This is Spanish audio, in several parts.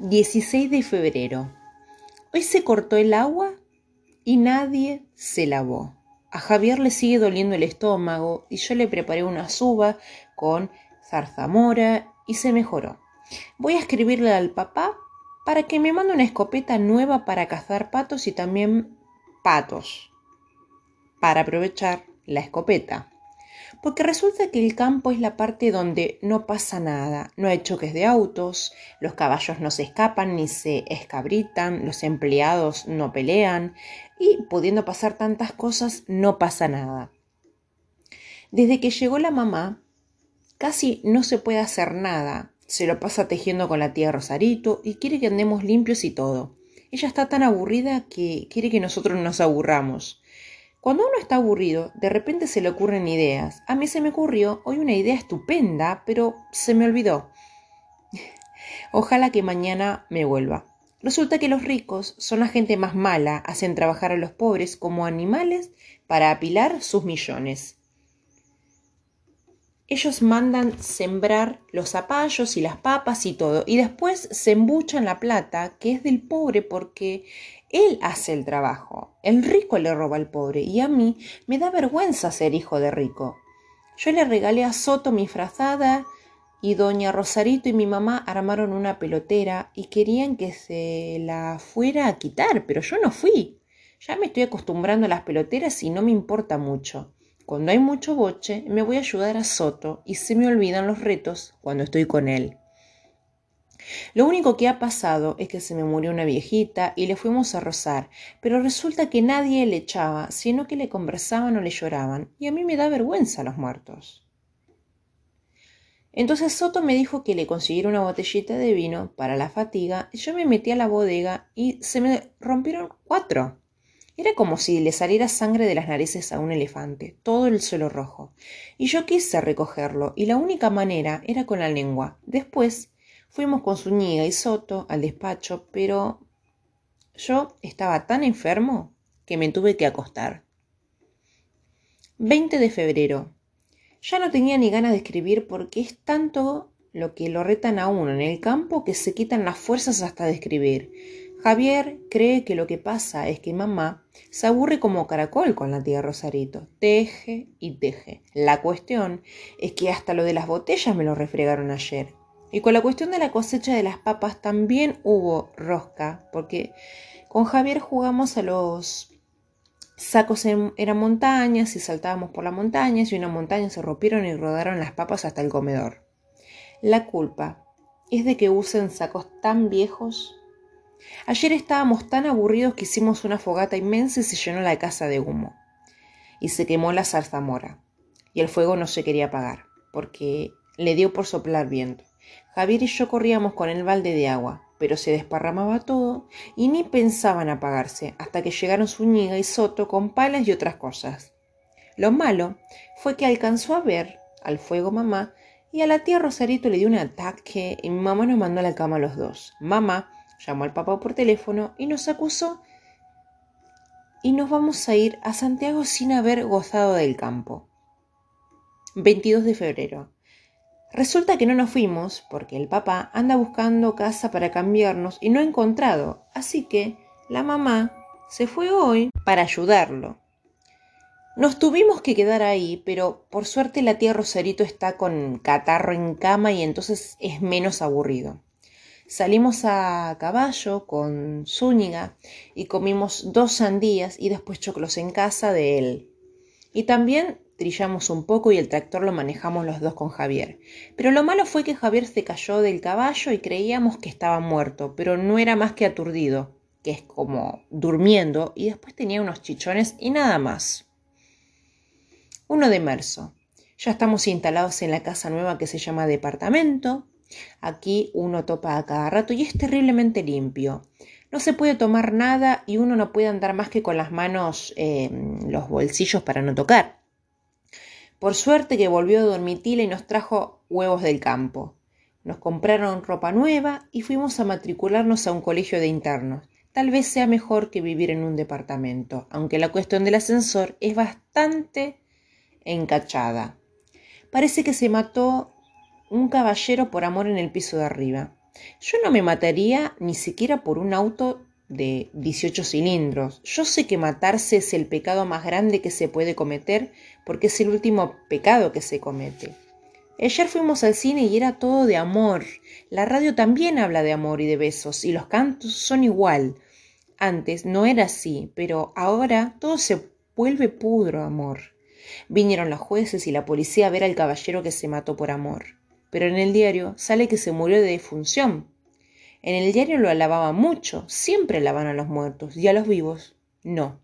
16 de febrero. Hoy se cortó el agua y nadie se lavó. A Javier le sigue doliendo el estómago y yo le preparé una suba con zarzamora y se mejoró. Voy a escribirle al papá para que me mande una escopeta nueva para cazar patos y también patos para aprovechar la escopeta porque resulta que el campo es la parte donde no pasa nada, no hay choques de autos, los caballos no se escapan ni se escabritan, los empleados no pelean y pudiendo pasar tantas cosas no pasa nada. Desde que llegó la mamá, casi no se puede hacer nada, se lo pasa tejiendo con la tía Rosarito y quiere que andemos limpios y todo. Ella está tan aburrida que quiere que nosotros nos aburramos. Cuando uno está aburrido, de repente se le ocurren ideas. A mí se me ocurrió hoy una idea estupenda, pero se me olvidó. Ojalá que mañana me vuelva. Resulta que los ricos son la gente más mala, hacen trabajar a los pobres como animales para apilar sus millones. Ellos mandan sembrar los zapallos y las papas y todo, y después se embuchan la plata que es del pobre porque él hace el trabajo. El rico le roba al pobre y a mí me da vergüenza ser hijo de rico. Yo le regalé a Soto mi frazada y doña Rosarito y mi mamá armaron una pelotera y querían que se la fuera a quitar, pero yo no fui. Ya me estoy acostumbrando a las peloteras y no me importa mucho. Cuando hay mucho boche, me voy a ayudar a Soto y se me olvidan los retos cuando estoy con él. Lo único que ha pasado es que se me murió una viejita y le fuimos a rozar, pero resulta que nadie le echaba, sino que le conversaban o le lloraban, y a mí me da vergüenza los muertos. Entonces Soto me dijo que le consiguiera una botellita de vino para la fatiga, y yo me metí a la bodega y se me rompieron cuatro. Era como si le saliera sangre de las narices a un elefante, todo el suelo rojo. Y yo quise recogerlo, y la única manera era con la lengua. Después Fuimos con Zúñiga y Soto al despacho, pero yo estaba tan enfermo que me tuve que acostar. 20 de febrero. Ya no tenía ni ganas de escribir porque es tanto lo que lo retan a uno en el campo que se quitan las fuerzas hasta de escribir. Javier cree que lo que pasa es que mamá se aburre como caracol con la tía Rosarito. Teje y teje. La cuestión es que hasta lo de las botellas me lo refregaron ayer. Y con la cuestión de la cosecha de las papas también hubo rosca, porque con Javier jugamos a los sacos en, eran montañas y saltábamos por las montañas y una montaña se rompieron y rodaron las papas hasta el comedor. La culpa es de que usen sacos tan viejos. Ayer estábamos tan aburridos que hicimos una fogata inmensa y se llenó la casa de humo. Y se quemó la zarzamora. Y el fuego no se quería apagar, porque le dio por soplar viento. Javier y yo corríamos con el balde de agua, pero se desparramaba todo y ni pensaban apagarse hasta que llegaron Zúñiga y Soto con palas y otras cosas. Lo malo fue que alcanzó a ver al fuego mamá y a la tía Rosarito le dio un ataque y mi mamá nos mandó a la cama a los dos. Mamá llamó al papá por teléfono y nos acusó y nos vamos a ir a Santiago sin haber gozado del campo. 22 de febrero. Resulta que no nos fuimos porque el papá anda buscando casa para cambiarnos y no ha encontrado, así que la mamá se fue hoy para ayudarlo. Nos tuvimos que quedar ahí, pero por suerte la tía Rosarito está con catarro en cama y entonces es menos aburrido. Salimos a caballo con Zúñiga y comimos dos sandías y después choclos en casa de él. Y también trillamos un poco y el tractor lo manejamos los dos con Javier. Pero lo malo fue que Javier se cayó del caballo y creíamos que estaba muerto, pero no era más que aturdido, que es como durmiendo, y después tenía unos chichones y nada más. 1 de marzo. Ya estamos instalados en la casa nueva que se llama departamento. Aquí uno topa a cada rato y es terriblemente limpio. No se puede tomar nada y uno no puede andar más que con las manos eh, los bolsillos para no tocar. Por suerte que volvió Dormitila y nos trajo huevos del campo. Nos compraron ropa nueva y fuimos a matricularnos a un colegio de internos. Tal vez sea mejor que vivir en un departamento, aunque la cuestión del ascensor es bastante encachada. Parece que se mató un caballero por amor en el piso de arriba. Yo no me mataría ni siquiera por un auto de 18 cilindros. Yo sé que matarse es el pecado más grande que se puede cometer porque es el último pecado que se comete. Ayer fuimos al cine y era todo de amor. La radio también habla de amor y de besos y los cantos son igual. Antes no era así, pero ahora todo se vuelve puro amor. Vinieron los jueces y la policía a ver al caballero que se mató por amor. Pero en el diario sale que se murió de defunción. En el diario lo alababan mucho, siempre alaban a los muertos y a los vivos no.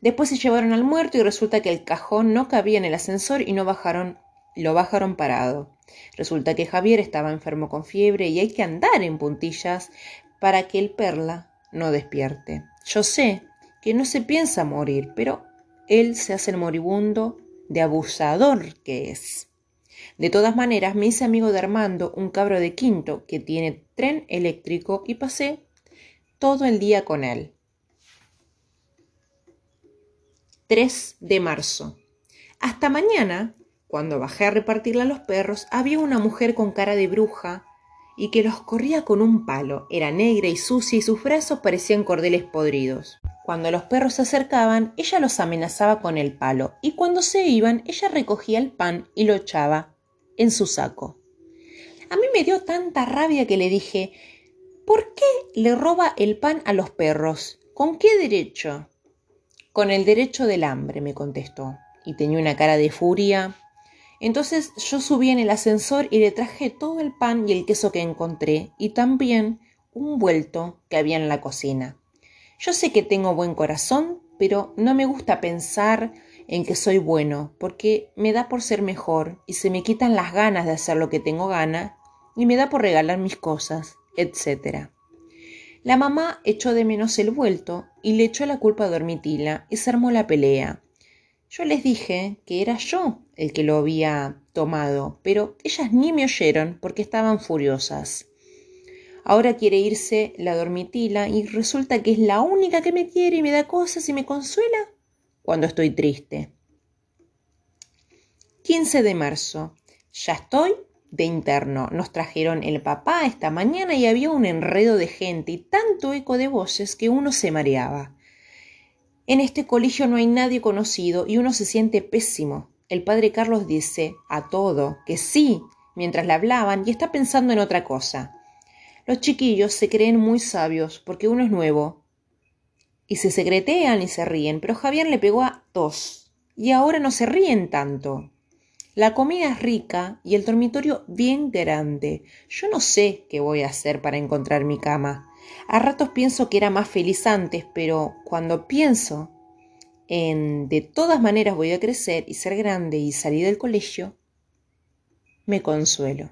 Después se llevaron al muerto y resulta que el cajón no cabía en el ascensor y no bajaron, lo bajaron parado. Resulta que Javier estaba enfermo con fiebre y hay que andar en puntillas para que el perla no despierte. Yo sé que no se piensa morir, pero él se hace el moribundo de abusador que es. De todas maneras, me hice amigo de Armando, un cabro de quinto que tiene tren eléctrico y pasé todo el día con él. 3 de marzo. Hasta mañana, cuando bajé a repartirle a los perros, había una mujer con cara de bruja y que los corría con un palo. Era negra y sucia y sus brazos parecían cordeles podridos. Cuando los perros se acercaban, ella los amenazaba con el palo, y cuando se iban, ella recogía el pan y lo echaba en su saco. A mí me dio tanta rabia que le dije, ¿por qué le roba el pan a los perros? ¿Con qué derecho? Con el derecho del hambre, me contestó, y tenía una cara de furia. Entonces yo subí en el ascensor y le traje todo el pan y el queso que encontré, y también un vuelto que había en la cocina. Yo sé que tengo buen corazón, pero no me gusta pensar en que soy bueno, porque me da por ser mejor y se me quitan las ganas de hacer lo que tengo gana y me da por regalar mis cosas, etc. La mamá echó de menos el vuelto y le echó la culpa a Dormitila y se armó la pelea. Yo les dije que era yo el que lo había tomado, pero ellas ni me oyeron porque estaban furiosas. Ahora quiere irse la dormitila y resulta que es la única que me quiere y me da cosas y me consuela cuando estoy triste. 15 de marzo. Ya estoy de interno. Nos trajeron el papá esta mañana y había un enredo de gente y tanto eco de voces que uno se mareaba. En este colegio no hay nadie conocido y uno se siente pésimo. El padre Carlos dice a todo que sí mientras le hablaban y está pensando en otra cosa. Los chiquillos se creen muy sabios porque uno es nuevo y se secretean y se ríen, pero Javier le pegó a dos y ahora no se ríen tanto. La comida es rica y el dormitorio bien grande. Yo no sé qué voy a hacer para encontrar mi cama. A ratos pienso que era más feliz antes, pero cuando pienso en de todas maneras voy a crecer y ser grande y salir del colegio, me consuelo.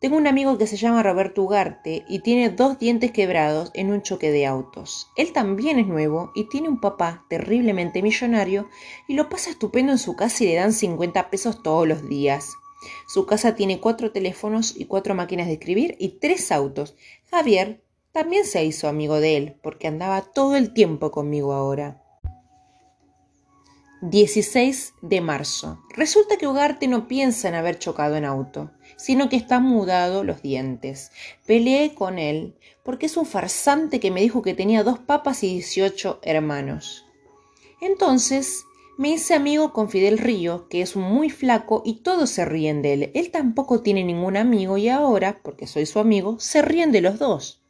Tengo un amigo que se llama Roberto Ugarte y tiene dos dientes quebrados en un choque de autos. Él también es nuevo y tiene un papá terriblemente millonario y lo pasa estupendo en su casa y le dan 50 pesos todos los días. Su casa tiene cuatro teléfonos y cuatro máquinas de escribir y tres autos. Javier también se hizo amigo de él porque andaba todo el tiempo conmigo ahora. 16 de marzo. Resulta que Ugarte no piensa en haber chocado en auto sino que está mudado los dientes. Peleé con él, porque es un farsante que me dijo que tenía dos papas y dieciocho hermanos. Entonces me hice amigo con Fidel Río, que es muy flaco y todos se ríen de él. Él tampoco tiene ningún amigo y ahora, porque soy su amigo, se ríen de los dos.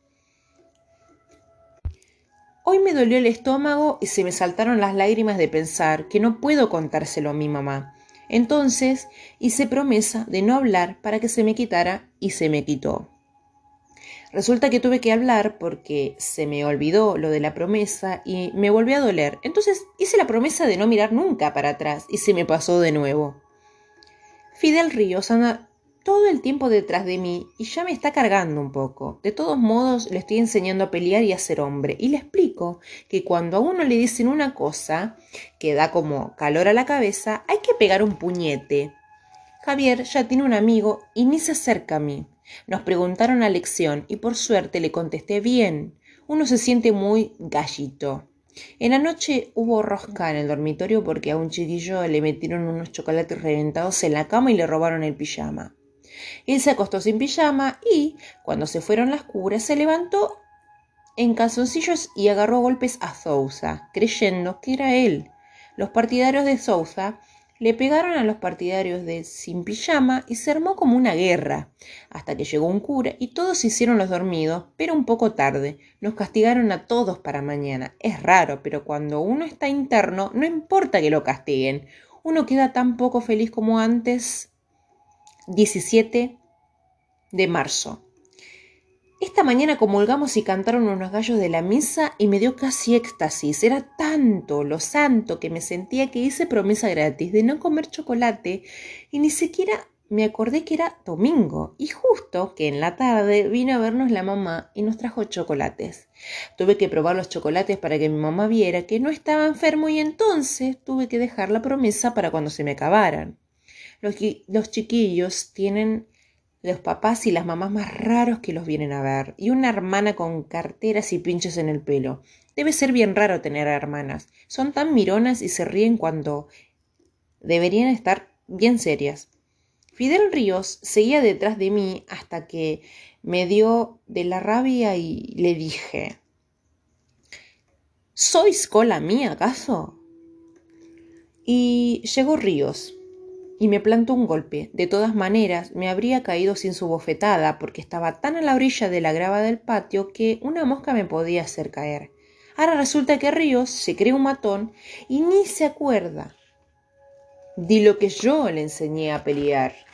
Hoy me dolió el estómago y se me saltaron las lágrimas de pensar que no puedo contárselo a mi mamá. Entonces hice promesa de no hablar para que se me quitara y se me quitó. Resulta que tuve que hablar porque se me olvidó lo de la promesa y me volvió a doler. Entonces hice la promesa de no mirar nunca para atrás y se me pasó de nuevo. Fidel Ríos anda todo el tiempo detrás de mí y ya me está cargando un poco. De todos modos, le estoy enseñando a pelear y a ser hombre. Y le explico que cuando a uno le dicen una cosa que da como calor a la cabeza, hay que pegar un puñete. Javier ya tiene un amigo y ni se acerca a mí. Nos preguntaron la lección y por suerte le contesté bien. Uno se siente muy gallito. En la noche hubo rosca en el dormitorio porque a un chiquillo le metieron unos chocolates reventados en la cama y le robaron el pijama. Él se acostó sin pijama y, cuando se fueron las curas, se levantó en calzoncillos y agarró golpes a Sousa, creyendo que era él. Los partidarios de Sousa le pegaron a los partidarios de Sin Pijama y se armó como una guerra, hasta que llegó un cura y todos se hicieron los dormidos, pero un poco tarde. Nos castigaron a todos para mañana. Es raro, pero cuando uno está interno, no importa que lo castiguen. Uno queda tan poco feliz como antes. 17 de marzo. Esta mañana comulgamos y cantaron unos gallos de la misa y me dio casi éxtasis. Era tanto lo santo que me sentía que hice promesa gratis de no comer chocolate y ni siquiera me acordé que era domingo y justo que en la tarde vino a vernos la mamá y nos trajo chocolates. Tuve que probar los chocolates para que mi mamá viera que no estaba enfermo y entonces tuve que dejar la promesa para cuando se me acabaran. Los, los chiquillos tienen los papás y las mamás más raros que los vienen a ver, y una hermana con carteras y pinches en el pelo. Debe ser bien raro tener hermanas. Son tan mironas y se ríen cuando deberían estar bien serias. Fidel Ríos seguía detrás de mí hasta que me dio de la rabia y le dije ¿Sois cola mía, acaso? Y llegó Ríos, y me plantó un golpe. De todas maneras, me habría caído sin su bofetada, porque estaba tan a la orilla de la grava del patio que una mosca me podía hacer caer. Ahora resulta que Ríos se cree un matón y ni se acuerda de lo que yo le enseñé a pelear.